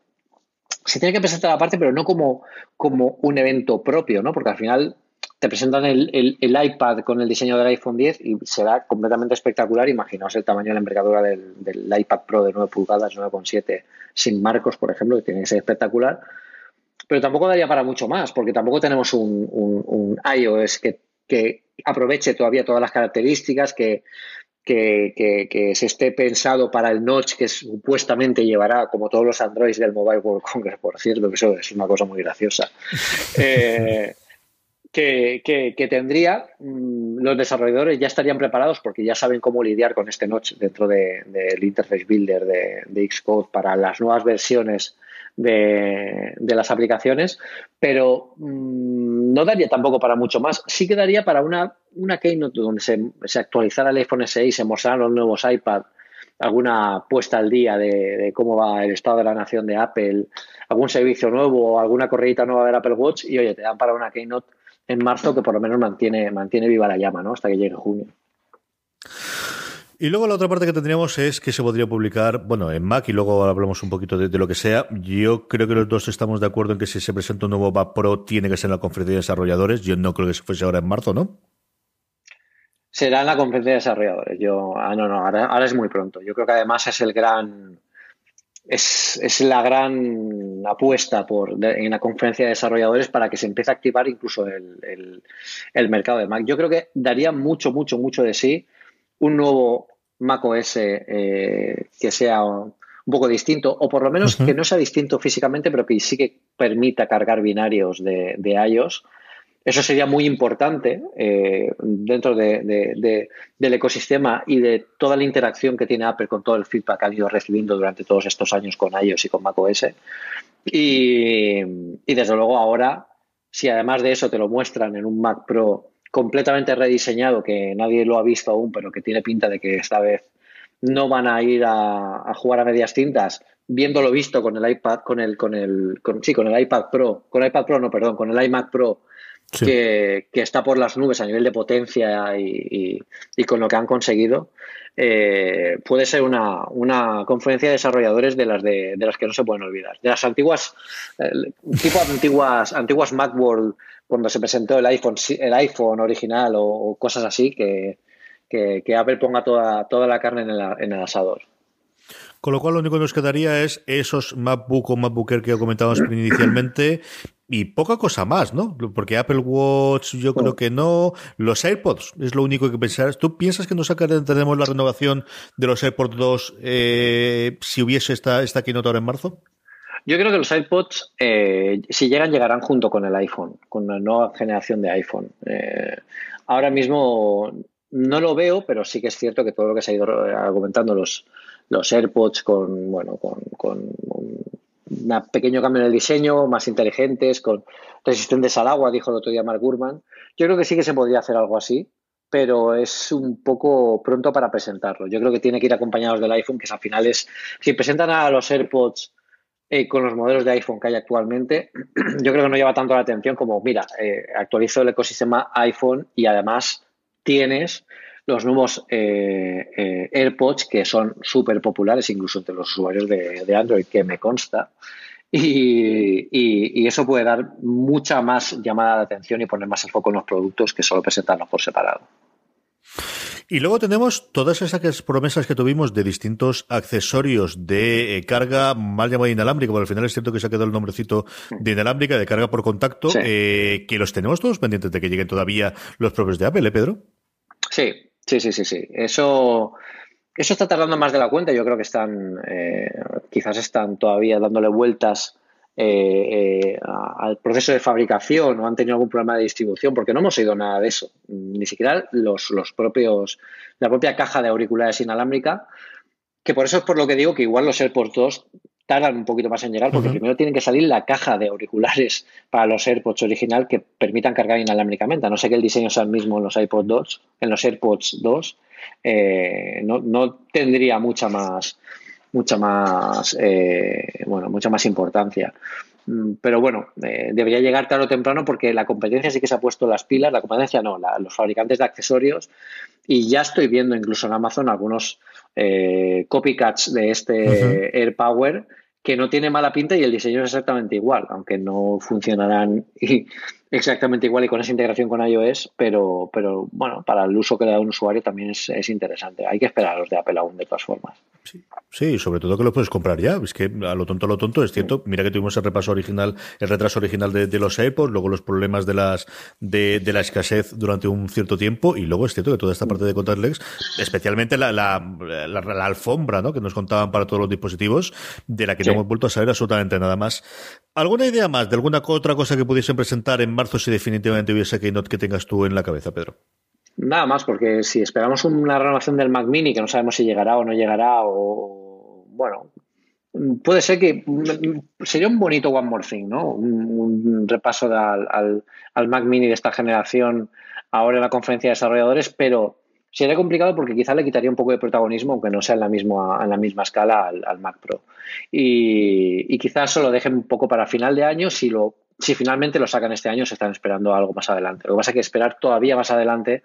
se tiene que presentar aparte, pero no como, como un evento propio, ¿no? Porque al final te presentan el, el, iPad con el diseño del iPhone 10 y será completamente espectacular. Imaginaos el tamaño de la envergadura del, iPad Pro de 9 pulgadas, 9,7, sin marcos, por ejemplo, que tiene que ser espectacular. Pero tampoco daría para mucho más, porque tampoco tenemos un, un, iOS que, que aproveche todavía todas las características, que, que, se esté pensado para el notch que supuestamente llevará, como todos los Androids del Mobile World Congress, por cierto, que eso es una cosa muy graciosa, eh, que, tendría, mm, los desarrolladores ya estarían preparados porque ya saben cómo lidiar con este notch dentro del de, Interface Builder de, de Xcode para las nuevas versiones de, las aplicaciones, pero mm, no daría tampoco para mucho más. Sí que daría para una, una Keynote donde se, actualizara el iPhone SE y se mostraran los nuevos iPad, alguna puesta al día de, cómo va el estado de la nación de Apple, algún servicio nuevo, alguna correita nueva del Apple Watch y oye, te dan para una Keynote en marzo que por lo menos mantiene, mantiene viva la llama, ¿no? Hasta que llegue junio. Y luego la otra parte que tendríamos es que se podría publicar, bueno, en Mac y luego hablamos un poquito de, lo que sea. Yo creo que los dos estamos de acuerdo en que si se presenta un nuevo Mac Pro tiene que ser en la conferencia de desarrolladores. Yo no creo que se fuese ahora en marzo, ¿no? Será en la conferencia de desarrolladores. Yo, ah, no, no, ahora, es muy pronto. Yo creo que además es el gran, es, es la gran apuesta por en la conferencia de desarrolladores para que se empiece a activar incluso el, el mercado de Mac. Yo creo que daría mucho, mucho, mucho de sí un nuevo macOS eh, que sea un poco distinto, o por lo menos que no sea distinto físicamente, pero que sí que permita cargar binarios de, de iOS. Eso sería muy importante eh, dentro de, del ecosistema y de toda la interacción que tiene Apple con todo el feedback que han ido recibiendo durante todos estos años con iOS y con macOS. Y, y desde luego ahora, si además de eso te lo muestran en un Mac Pro completamente rediseñado, que nadie lo ha visto aún, pero que tiene pinta de que esta vez no van a ir a, jugar a medias tintas, viéndolo visto con el iPad, con el, con el, con, sí, con el iPad Pro, con el iPad Pro, no, perdón, con el iMac Pro, que, está por las nubes a nivel de potencia y, con lo que han conseguido. Eh, puede ser una, una, conferencia de desarrolladores de las de, las que no se pueden olvidar. De las antiguas, eh, tipo antiguas, antiguas Macworld cuando se presentó el iPhone, el iPhone original o, cosas así, que, que, Apple ponga toda, toda la carne en el, en el asador. Con lo cual, lo único que nos quedaría es esos MacBook o MacBook que comentábamos inicialmente y poca cosa más, ¿no? Porque Apple Watch yo creo que no. Los AirPods es lo único que pensar. ¿Tú piensas que no tenemos la renovación de los AirPods 2 eh, si hubiese esta, esta keynote ahora en marzo? Yo creo que los iPods, eh, si llegan, llegarán junto con el iPhone, con la nueva generación de iPhone. Eh, ahora mismo no lo veo, pero sí que es cierto que todo lo que se ha ido argumentando los, los AirPods con, bueno, con, con un pequeño cambio en el diseño, más inteligentes, con resistentes al agua, dijo el otro día Mark Gurman. Yo creo que sí que se podría hacer algo así, pero es un poco pronto para presentarlo. Yo creo que tiene que ir acompañados del iPhone, que al final es, si presentan a los AirPods eh, con los modelos de iPhone que hay actualmente, yo creo que no lleva tanto la atención como, mira, eh, actualizo el ecosistema iPhone y además tienes los nuevos eh, eh, AirPods que son súper populares incluso entre los usuarios de, Android, que me consta. Y, eso puede dar mucha más llamada de atención y poner más el foco en los productos que solo presentarlos por separado. Y luego tenemos todas esas promesas que tuvimos de distintos accesorios de eh, carga mal llamada inalámbrica, porque al final es cierto que se ha quedado el nombrecito de inalámbrica, de carga por contacto, que los tenemos todos pendientes de que lleguen todavía los propios de Apple, ¿eh, Pedro? Sí, Sí, sí, sí, sí. Eso, eso está tardando más de la cuenta. Yo creo que están, eh, quizás están todavía dándole vueltas eh, eh, al proceso de fabricación o han tenido algún problema de distribución, porque no hemos oído nada de eso. Ni siquiera los, los propios, la propia caja de auriculares inalámbrica, que por eso es por lo que digo que igual los AirPods 2 tardan un poquito más en llegar porque primero tienen que salir la caja de auriculares para los AirPods original que permitan cargar inalámbricamente. A no sé que el diseño sea el mismo en los iPod 2, en los AirPods 2, eh, no, tendría mucha más, mucha más, eh, bueno, mucha más importancia. Mm, pero bueno, eh, debería llegar tarde o temprano porque la competencia sí que se ha puesto las pilas, la competencia no, los fabricantes de accesorios. Y ya estoy viendo incluso en Amazon algunos copycats de este AirPower que no tiene mala pinta y el diseño es exactamente igual, aunque no funcionarán exactamente igual y con esa integración con iOS, pero, pero bueno, para el uso que le da un usuario también es, es interesante. Hay que esperar a los de Apple aún de todas formas. Sí. sobre todo que lo puedes comprar ya. Es que a lo tonto, a lo tonto, es cierto. Mira que tuvimos el repaso original, el retraso original de, los AirPods, luego los problemas de las de, la escasez durante un cierto tiempo, y luego es cierto que toda esta parte de contactless, especialmente la, la, alfombra ¿no? que nos contaban para todos los dispositivos, de la que no hemos vuelto a saber absolutamente nada más. ¿Alguna idea más de alguna otra cosa que pudiesen presentar en marzo si definitivamente hubiese Keynote que tengas tú en la cabeza, Pedro? Nada más, porque si esperamos una renovación del Mac Mini, que no sabemos si llegará o no llegará, o bueno, puede ser que sería un bonito One More Thing, ¿no? Un, repaso al, Mac Mini de esta generación ahora en la conferencia de desarrolladores, pero sería complicado porque quizá le quitaría un poco de protagonismo, aunque no sea en la misma, en la misma escala al, Mac Pro. Y, y, quizás solo dejen un poco para final de año si lo si finalmente lo sacan este año, se están esperando algo más adelante. Lo que pasa es que esperar todavía más adelante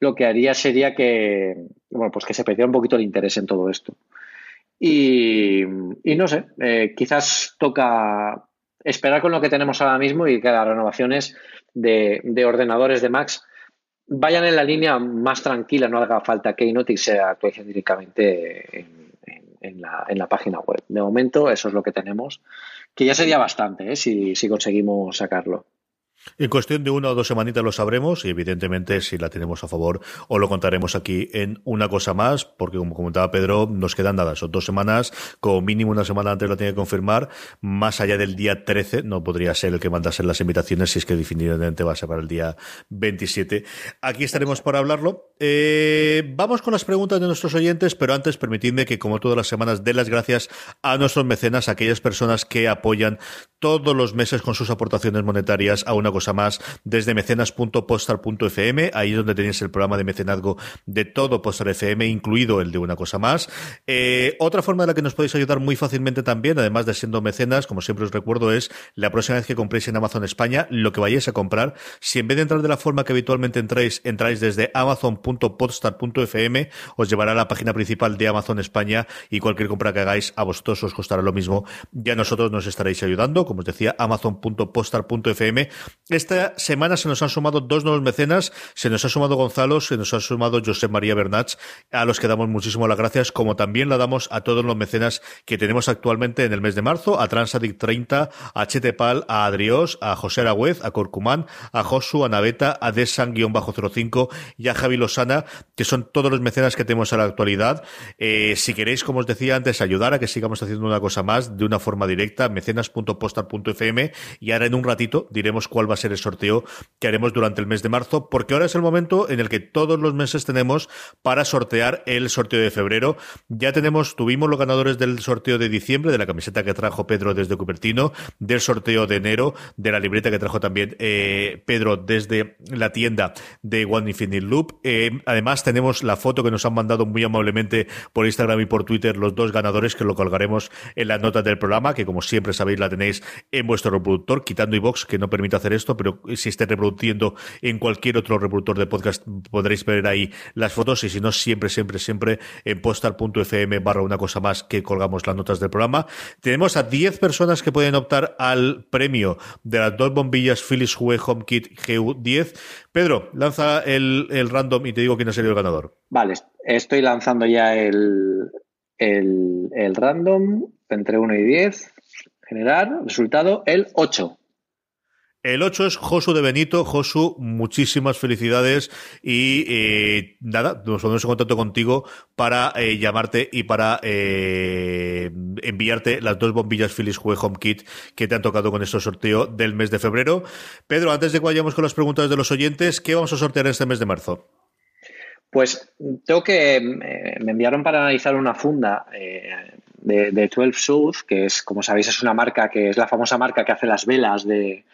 lo que haría sería que, bueno, pues que se perdiera un poquito el interés en todo esto. Y, no sé, eh, quizás toca esperar con lo que tenemos ahora mismo y que las renovaciones de, ordenadores de Max vayan en la línea más tranquila, no haga falta Keynote y se actualicen directamente en, la, en, la, página web. De momento, eso es lo que tenemos, que ya sería bastante ¿eh? si, si conseguimos sacarlo. En cuestión de una o dos semanitas lo sabremos y evidentemente si la tenemos a favor o lo contaremos aquí en una cosa más, porque como comentaba Pedro, nos quedan nada, son dos semanas, como mínimo una semana antes lo tiene que confirmar, más allá del día 13, no podría ser el que mandase las invitaciones si es que definitivamente va a ser para el día 27. Aquí estaremos para hablarlo. Eh, vamos con las preguntas de nuestros oyentes, pero antes permitidme que como todas las semanas dé las gracias a nuestros mecenas, a aquellas personas que apoyan todos los meses con sus aportaciones monetarias a una cosa más desde mecenas.postar.fm. Ahí es donde tenéis el programa de mecenazgo de todo Postar FM, incluido el de una cosa más. Eh, otra forma de la que nos podéis ayudar muy fácilmente también, además de siendo mecenas, como siempre os recuerdo, es la próxima vez que compréis en Amazon España, lo que vayáis a comprar, si en vez de entrar de la forma que habitualmente entráis, entráis desde amazon.podstar.fm, os llevará a la página principal de Amazon España y cualquier compra que hagáis a vosotros os costará lo mismo. Ya nosotros nos estaréis ayudando, como os decía, amazon.podstar.fm esta semana se nos han sumado dos nuevos mecenas, se nos ha sumado Gonzalo, se nos ha sumado José María Bernach, a los que damos muchísimas las gracias, como también la damos a todos los mecenas que tenemos actualmente en el mes de marzo, a Transadic 30, a Chetepal, a Adriós, a José Aragüez, a Corcumán, a Josu, a Naveta, a Desan-05 y a Javi Losana, que son todos los mecenas que tenemos a la actualidad. Eh, si queréis, como os decía antes, ayudar a que sigamos haciendo una cosa más de una forma directa, mecenas.postar.fm y ahora en un ratito diremos cuál va a ser el sorteo que haremos durante el mes de marzo, porque ahora es el momento en el que todos los meses tenemos para sortear el sorteo de febrero. Ya tenemos, tuvimos los ganadores del sorteo de diciembre, de la camiseta que trajo Pedro desde Cupertino, del sorteo de enero, de la libreta que trajo también eh, Pedro desde la tienda de One Infinite Loop. Eh, además, tenemos la foto que nos han mandado muy amablemente por Instagram y por Twitter los dos ganadores que lo colgaremos en las notas del programa, que como siempre sabéis la tenéis en vuestro reproductor, quitando iBox, que no permite hacer esto, pero si esté reproduciendo en cualquier otro reproductor de podcast, podréis ver ahí las fotos y si no, siempre, siempre, siempre en postal.fm barra una cosa más que colgamos las notas del programa. Tenemos a 10 personas que pueden optar al premio de las dos bombillas Philips Hue HomeKit GU10. Pedro, lanza el, el random y te digo quién ha sido el ganador. Vale, estoy lanzando ya el, el, el random entre 1 y 10. Generar, resultado, el 8. El 8 es Josu de Benito. Josu, muchísimas felicidades y eh, nada, nos ponemos en contacto contigo para eh, llamarte y para eh, enviarte las dos bombillas Philips Hue Home Kit que te han tocado con este sorteo del mes de febrero. Pedro, antes de que vayamos con las preguntas de los oyentes, ¿qué vamos a sortear este mes de marzo? Pues tengo que. me enviaron para analizar una funda de, de 12 South, que es, como sabéis, es una marca que es la famosa marca que hace las velas de,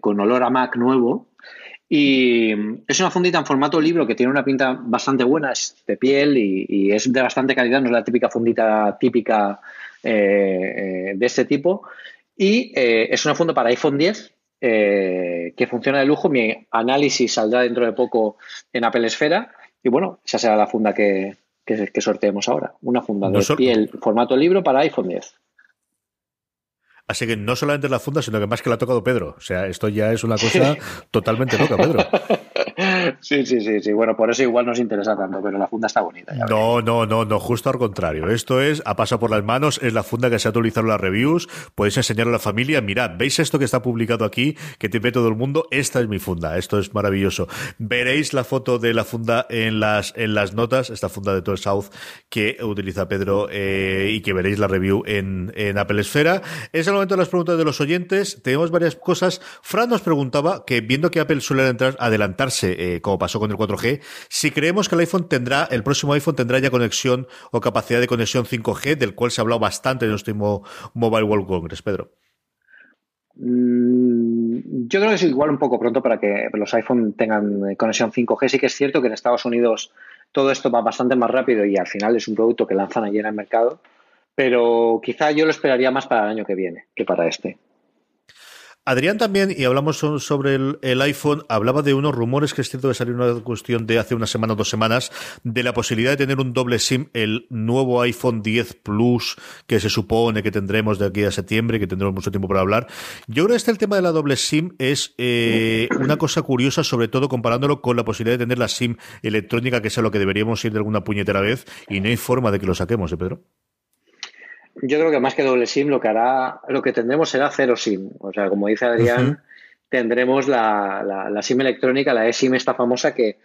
con olor a Mac nuevo. Y es una fundita en formato libro que tiene una pinta bastante buena, es de piel y, es de bastante calidad, no es la típica fundita típica eh, eh, de este tipo. Y eh, es una funda para iPhone 10 que funciona de lujo. Mi análisis saldrá dentro de poco en Apple Esfera. Y bueno, esa será la funda que, que, sorteemos ahora. Una funda de piel formato libro para iPhone 10. Así que no solamente la funda, sino que más que la ha tocado Pedro. O sea, esto ya es una cosa totalmente loca, Pedro. Sí, sí, sí, sí. Bueno, por eso igual nos interesa tanto, pero la funda está bonita. no, no, no, no, justo al contrario. Esto es, a paso por las manos, es la funda que se ha utilizado en las reviews. Podéis enseñarlo a la familia. Mirad, ¿veis esto que está publicado aquí? Que te ve todo el mundo. Esta es mi funda. Esto es maravilloso. Veréis la foto de la funda en las, en las notas, esta funda de todo South que utiliza Pedro eh, y que veréis la review en, en Apple Esfera. Es el momento de las preguntas de los oyentes. Tenemos varias cosas. Fran nos preguntaba que viendo que Apple suele entrar, adelantarse eh, como pasó con el 4G, si creemos que el iPhone tendrá, el próximo iPhone tendrá ya conexión o capacidad de conexión 5G, del cual se ha hablado bastante en el último Mobile World Congress, Pedro. Mm, yo creo que es igual un poco pronto para que los iPhone tengan eh, conexión 5G. Sí que es cierto que en Estados Unidos todo esto va bastante más rápido y al final es un producto que lanzan allí en el mercado, pero quizá yo lo esperaría más para el año que viene que para este. Adrián también, y hablamos sobre el, iPhone, hablaba de unos rumores que es cierto que salió una cuestión de hace una semana o dos semanas, de la posibilidad de tener un doble SIM, el nuevo iPhone 10 Plus, que se supone que tendremos de aquí a septiembre, que tendremos mucho tiempo para hablar. Yo creo que este el tema de la doble SIM es eh, una cosa curiosa, sobre todo comparándolo con la posibilidad de tener la SIM electrónica, que es a lo que deberíamos ir de alguna puñetera vez, y no hay forma de que lo saquemos, ¿eh, Pedro? Yo creo que más que doble SIM lo que hará, lo que tendremos será cero SIM. O sea, como dice Adrián, tendremos la, la, SIM electrónica, la eSIM esta famosa que,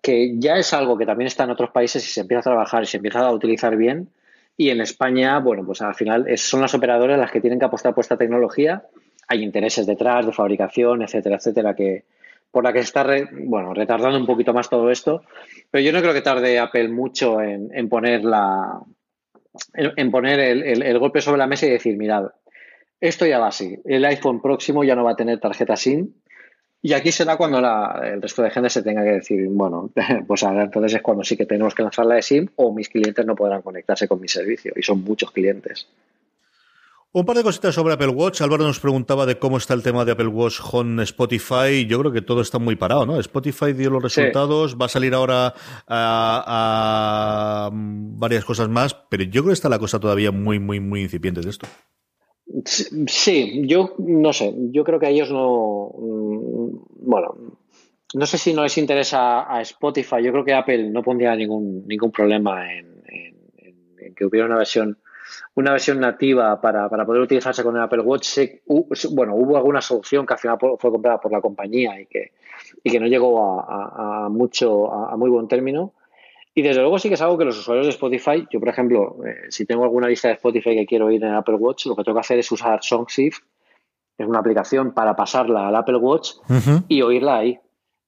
que ya es algo que también está en otros países y se empieza a trabajar y se empieza a utilizar bien. Y en España, bueno, pues al final son las operadoras las que tienen que apostar por esta tecnología. Hay intereses detrás de fabricación, etcétera, etcétera, que por la que se está bueno, retardando un poquito más todo esto. Pero yo no creo que tarde Apple mucho en, en poner la, en, poner el, golpe sobre la mesa y decir, mirad, esto ya va así. El iPhone próximo ya no va a tener tarjeta SIM. Y aquí será cuando el resto de gente se tenga que decir, bueno, pues ahora entonces es cuando sí que tenemos que lanzar la de SIM o mis clientes no podrán conectarse con mi servicio. Y son muchos clientes. Un par de cositas sobre Apple Watch. Álvaro nos preguntaba de cómo está el tema de Apple Watch con Spotify. Yo creo que todo está muy parado, ¿no? Spotify dio los resultados, va a salir ahora a, varias cosas más, pero yo creo que está la cosa todavía muy, muy, muy incipiente de esto. Sí, yo no sé. Yo creo que a ellos no. Mm, bueno, no sé si no les interesa a Spotify. Yo creo que Apple no pondría ningún, ningún problema en que hubiera una versión una versión nativa para, poder utilizarse con el Apple Watch. bueno, hubo alguna solución que al final fue comprada por la compañía y que, y que no llegó a, mucho, a, muy buen término. Y desde luego sí que es algo que los usuarios de Spotify, yo por ejemplo, eh, si tengo alguna lista de Spotify que quiero ir en el Apple Watch, lo que tengo que hacer es usar SongShift, es una aplicación para pasarla al Apple Watch y oírla ahí.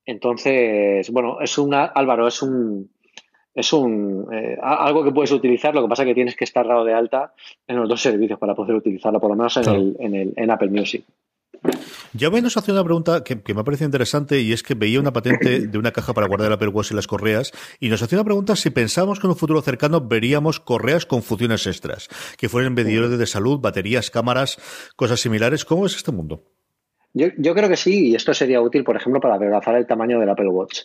Entonces, bueno, es una, Álvaro, es un, es un eh, algo que puedes utilizar, lo que pasa es que tienes que estar dado de alta en los dos servicios para poder utilizarlo, por lo menos en, el, en, el, en Apple Music. Ya nos hace una pregunta que, me ha parecido interesante y es que veía una patente de una caja para guardar el Apple Watch y las correas y nos hacía una pregunta si pensamos que en un futuro cercano veríamos correas con funciones extras, que fueran medidores de salud, baterías, cámaras, cosas similares. ¿Cómo es este mundo? Yo, creo que sí, y esto sería útil, por ejemplo, para adelgazar el tamaño del Apple Watch.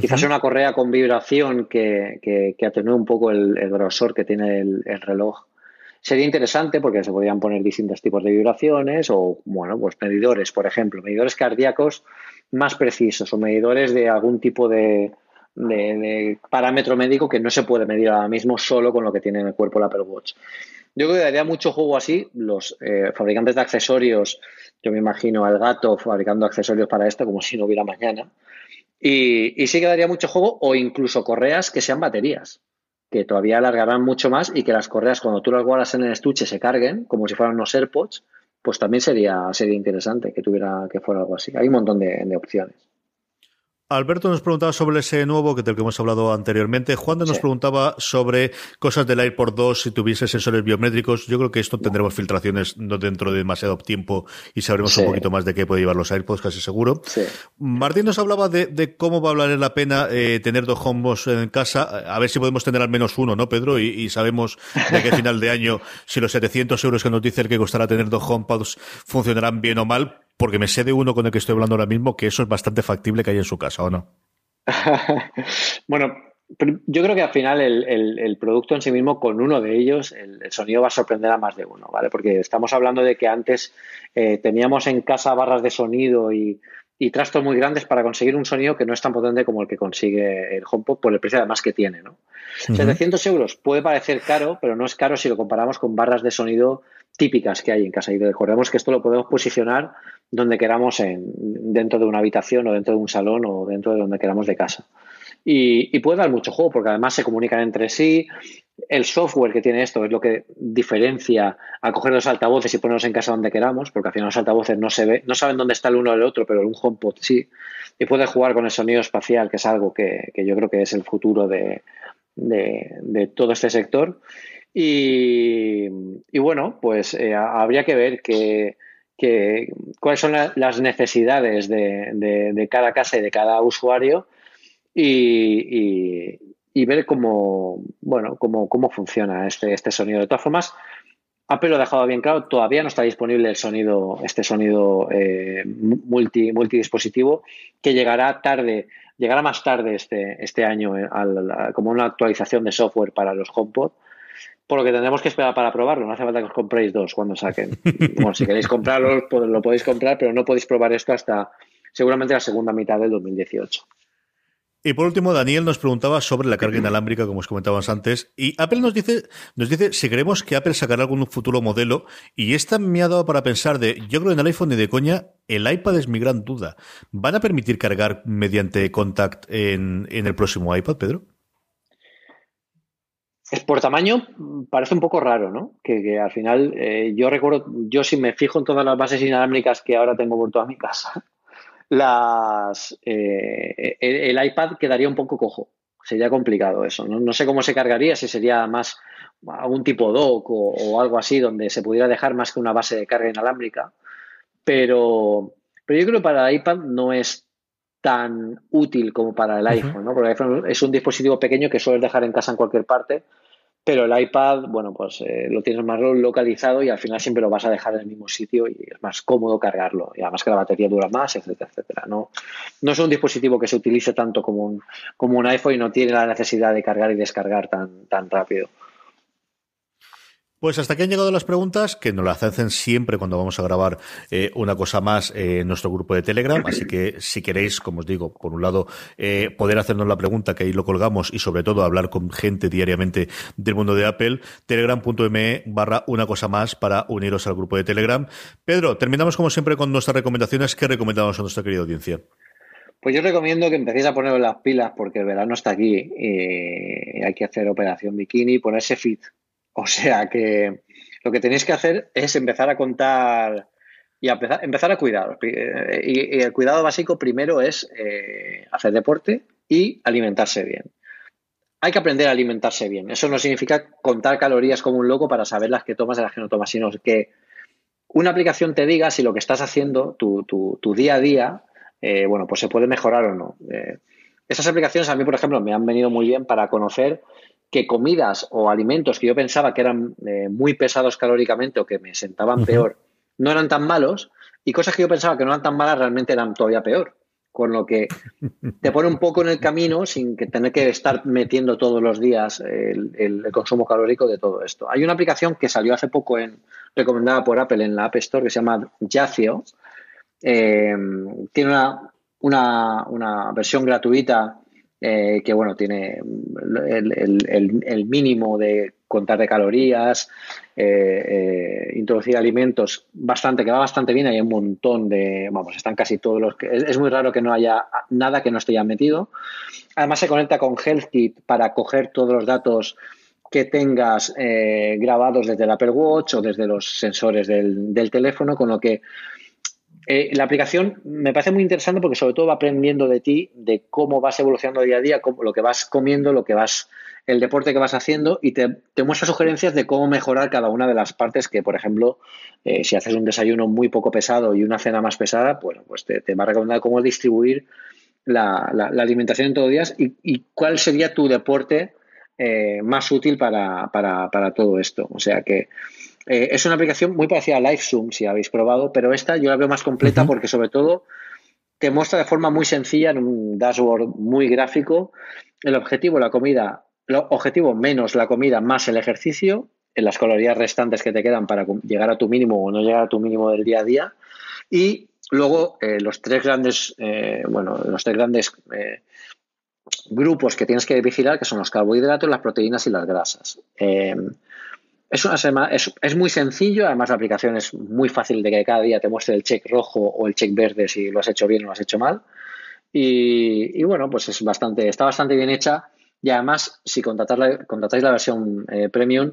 Quizás una correa con vibración que, que, atenúe un poco el, grosor que tiene el, reloj. Sería interesante porque se podrían poner distintos tipos de vibraciones o, bueno, pues medidores, por ejemplo, medidores cardíacos más precisos o medidores de algún tipo de, parámetro médico que no se puede medir ahora mismo solo con lo que tiene en el cuerpo el Apple Watch. Yo creo que daría mucho juego así. Los eh, fabricantes de accesorios yo me imagino al gato fabricando accesorios para esto como si no hubiera mañana. Y, sí que daría mucho juego o incluso correas que sean baterías, que todavía alargarán mucho más y que las correas cuando tú las guardas en el estuche se carguen como si fueran unos AirPods, pues también sería, sería interesante que tuviera que fuera algo así. Hay un montón de opciones. Alberto nos preguntaba sobre ese nuevo que del que hemos hablado anteriormente. Juan nos preguntaba sobre cosas del AirPort 2 si tuviese sensores biométricos. Yo creo que esto tendremos filtraciones no dentro de demasiado tiempo y sabremos un poquito más de qué puede llevar los AirPods, casi seguro. Martín nos hablaba de, cómo va a valer la pena eh, tener dos HomePods en casa. A ver si podemos tener al menos uno, ¿no, Pedro? Y, sabemos de qué final de año si los 700 euros que nos dice el que costará tener dos HomePods funcionarán bien o mal porque me sé de uno con el que estoy hablando ahora mismo que eso es bastante factible que haya en su casa, ¿o no? bueno, yo creo que al final el, producto en sí mismo, con uno de ellos, el, sonido va a sorprender a más de uno, ¿vale? Porque estamos hablando de que antes eh, teníamos en casa barras de sonido y, trastos muy grandes para conseguir un sonido que no es tan potente como el que consigue el HomePod por el precio además que tiene, ¿no? 700 euros puede parecer caro, pero no es caro si lo comparamos con barras de sonido típicas que hay en casa. Y recordemos que esto lo podemos posicionar donde queramos, en, dentro de una habitación o dentro de un salón o dentro de donde queramos de casa. Y, puede dar mucho juego porque además se comunican entre sí. El software que tiene esto es lo que diferencia a coger los altavoces y ponerlos en casa donde queramos, porque al final los altavoces no se ve, no saben dónde está el uno del otro, pero un HomePod sí. Y puede jugar con el sonido espacial, que es algo que, yo creo que es el futuro de, de, todo este sector. Y, bueno, pues eh, habría que ver que cuáles son las necesidades de, cada casa y de cada usuario y, ver cómo, bueno, cómo, cómo funciona este, este sonido. De todas formas, Apple lo ha dejado bien claro, todavía no está disponible el sonido, este sonido eh, multi, multidispositivo, que llegará tarde, llegará más tarde este, este año eh, como una actualización de software para los HomePod por lo que tendremos que esperar para probarlo. No hace falta que os compréis dos cuando saquen. bueno, si queréis comprarlo, pues lo podéis comprar, pero no podéis probar esto hasta seguramente la segunda mitad del 2018. Y por último, Daniel nos preguntaba sobre la carga inalámbrica, como os comentábamos antes. Y Apple nos dice, nos dice si creemos que Apple sacará algún futuro modelo. Y esta me ha dado para pensar de, yo creo que en el iPhone ni de coña, el iPad es mi gran duda. ¿Van a permitir cargar mediante contact en, en el próximo iPad, Pedro? Por tamaño parece un poco raro, ¿no? Que, al final eh, yo recuerdo, yo si me fijo en todas las bases inalámbricas que ahora tengo por toda mi casa, las eh, el, iPad quedaría un poco cojo. Sería complicado eso. ¿no? sé cómo se cargaría, si sería más algún tipo dock o, o, algo así donde se pudiera dejar más que una base de carga inalámbrica. Pero, pero yo creo que para el iPad no es tan útil como para el iPhone, ¿no? Porque el iPhone es un dispositivo pequeño que sueles dejar en casa en cualquier parte pero el iPad, bueno, pues eh, lo tienes más localizado y al final siempre lo vas a dejar en el mismo sitio y es más cómodo cargarlo. Y además que la batería dura más, etcétera, etcétera. No, no es un dispositivo que se utilice tanto como un, como un iPhone y no tiene la necesidad de cargar y descargar tan, tan rápido. Pues hasta aquí han llegado las preguntas, que nos las hacen siempre cuando vamos a grabar eh, una cosa más en nuestro grupo de Telegram. Así que si queréis, como os digo, por un lado, eh, poder hacernos la pregunta, que ahí lo colgamos, y sobre todo hablar con gente diariamente del mundo de Apple, telegram.me barra una cosa más para uniros al grupo de Telegram. Pedro, terminamos como siempre con nuestras recomendaciones. ¿Qué recomendamos a nuestra querida audiencia? Pues yo recomiendo que empecéis a poneros las pilas porque el verano está aquí y hay que hacer operación bikini ponerse fit o sea que lo que tenéis que hacer es empezar a contar y a empezar, a cuidar. Y, el cuidado básico primero es eh, hacer deporte y alimentarse bien. Hay que aprender a alimentarse bien. Eso no significa contar calorías como un loco para saber las que tomas y las que no tomas, sino que una aplicación te diga si lo que estás haciendo, tu, tu, día a día, eh, bueno, pues se puede mejorar o no. Eh, esas aplicaciones a mí, por ejemplo, me han venido muy bien para conocer que comidas o alimentos que yo pensaba que eran eh, muy pesados calóricamente o que me sentaban peor, no eran tan malos y cosas que yo pensaba que no eran tan malas realmente eran todavía peor. Con lo que te pone un poco en el camino sin que tener que estar metiendo todos los días el, consumo calórico de todo esto. Hay una aplicación que salió hace poco en, recomendada por Apple en la App Store que se llama Yacio. Eh, tiene una, una, versión gratuita eh, que bueno, tiene el, mínimo de contar de calorías, eh, eh, introducir alimentos bastante, que va bastante bien, hay un montón de, vamos, están casi todos los que, es, muy raro que no haya nada que no esté ya metido. Además se conecta con HealthKit para coger todos los datos que tengas grabados desde el Apple Watch o desde los sensores del, del teléfono, con lo que eh, la aplicación me parece muy interesante porque sobre todo va aprendiendo de ti, de cómo vas evolucionando día a día, lo que vas comiendo, lo que vas, el deporte que vas haciendo y te, muestra sugerencias de cómo mejorar cada una de las partes que, por ejemplo, eh, si haces un desayuno muy poco pesado y una cena más pesada, bueno, pues te, va a recomendar cómo distribuir la, alimentación en todos los días y, cuál sería tu deporte eh, más útil para, para todo esto. O sea que eh, es una aplicación muy parecida a LiveZoom, si habéis probado, pero esta yo la veo más completa porque sobre todo te muestra de forma muy sencilla en un dashboard muy gráfico el objetivo, la comida, el objetivo menos la comida más el ejercicio, en las calorías restantes que te quedan para llegar a tu mínimo o no llegar a tu mínimo del día a día y luego eh, los tres grandes, eh, bueno, los tres grandes grupos que tienes que vigilar que son los carbohidratos, las proteínas y las grasas. Es, una es, es, muy sencillo, además la aplicación es muy fácil de que cada día te muestre el check rojo o el check verde si lo has hecho bien o lo has hecho mal. Y, bueno, pues es bastante, está bastante bien hecha y además si contratáis la versión eh, premium,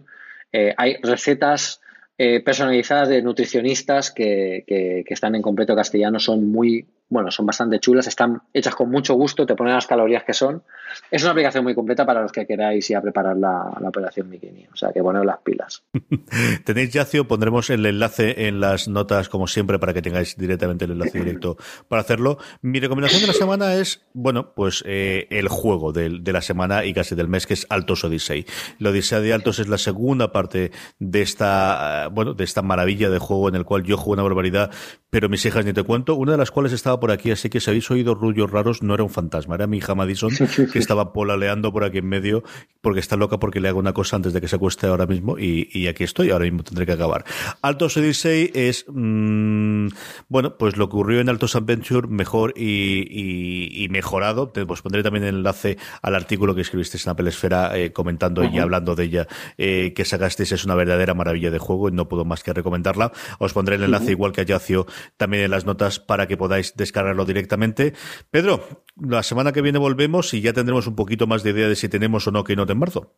eh, hay recetas eh, personalizadas de nutricionistas que, que, están en completo castellano, son muy, bueno, son bastante chulas, están hechas con mucho gusto, te ponen las calorías que son. Es una aplicación muy completa para los que queráis ya preparar la, operación bikini, o sea que poner las pilas. Tenéis Yacio, pondremos el enlace en las notas como siempre para que tengáis directamente el enlace directo para hacerlo. Mi recomendación de la semana es, bueno, pues eh, el juego de, de, la semana y casi del mes que es Altos Odyssey. La Odisea de Altos es la segunda parte de esta bueno, de esta maravilla de juego en el cual yo juego una barbaridad, pero mis hijas ni te cuento, una de las cuales estaba por aquí, así que si habéis oído rullos raros, no era un fantasma, era mi hija Madison, que estaba polaleando por aquí en medio, porque está loca porque le hago una cosa antes de que se acueste ahora mismo, y, aquí estoy, ahora mismo tendré que acabar. Altos Odyssey es, mm, bueno, pues lo que ocurrió en Altos Adventure mejor y, mejorado, te os pondré también el enlace al artículo que escribisteis en Apple Esfera eh, comentando y hablando de ella, eh, que sacasteis, es una verdadera maravilla de juego, no puedo más que recomendarla. Os pondré el enlace, igual que a Yacio, también en las notas para que podáis descargarlo directamente. Pedro, la semana que viene volvemos y ya tendremos un poquito más de idea de si tenemos o no Keynote en marzo.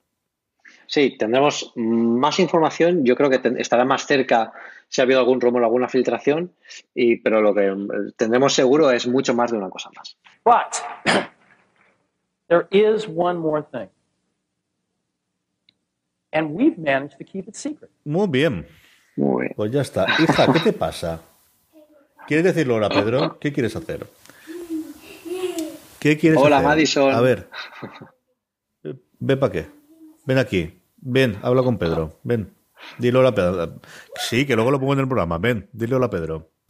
Sí, tendremos más información. Yo creo que estará más cerca si ha habido algún rumor, alguna filtración, y, pero lo que tendremos seguro es mucho más de una cosa más. But there is one more thing. And we've managed to keep it secret. Muy bien. Muy bien. Pues ya está. Hija, ¿qué te pasa? ¿Quieres decirlo ahora, Pedro? ¿Qué quieres hacer? ¿Qué quieres Hola, Madison. A ver. Ven para qué. Ven aquí. Ven, habla con Pedro. Ven. Dile hola, Pedro. Sí, que luego lo pongo en el programa. Ven, dile hola, Pedro.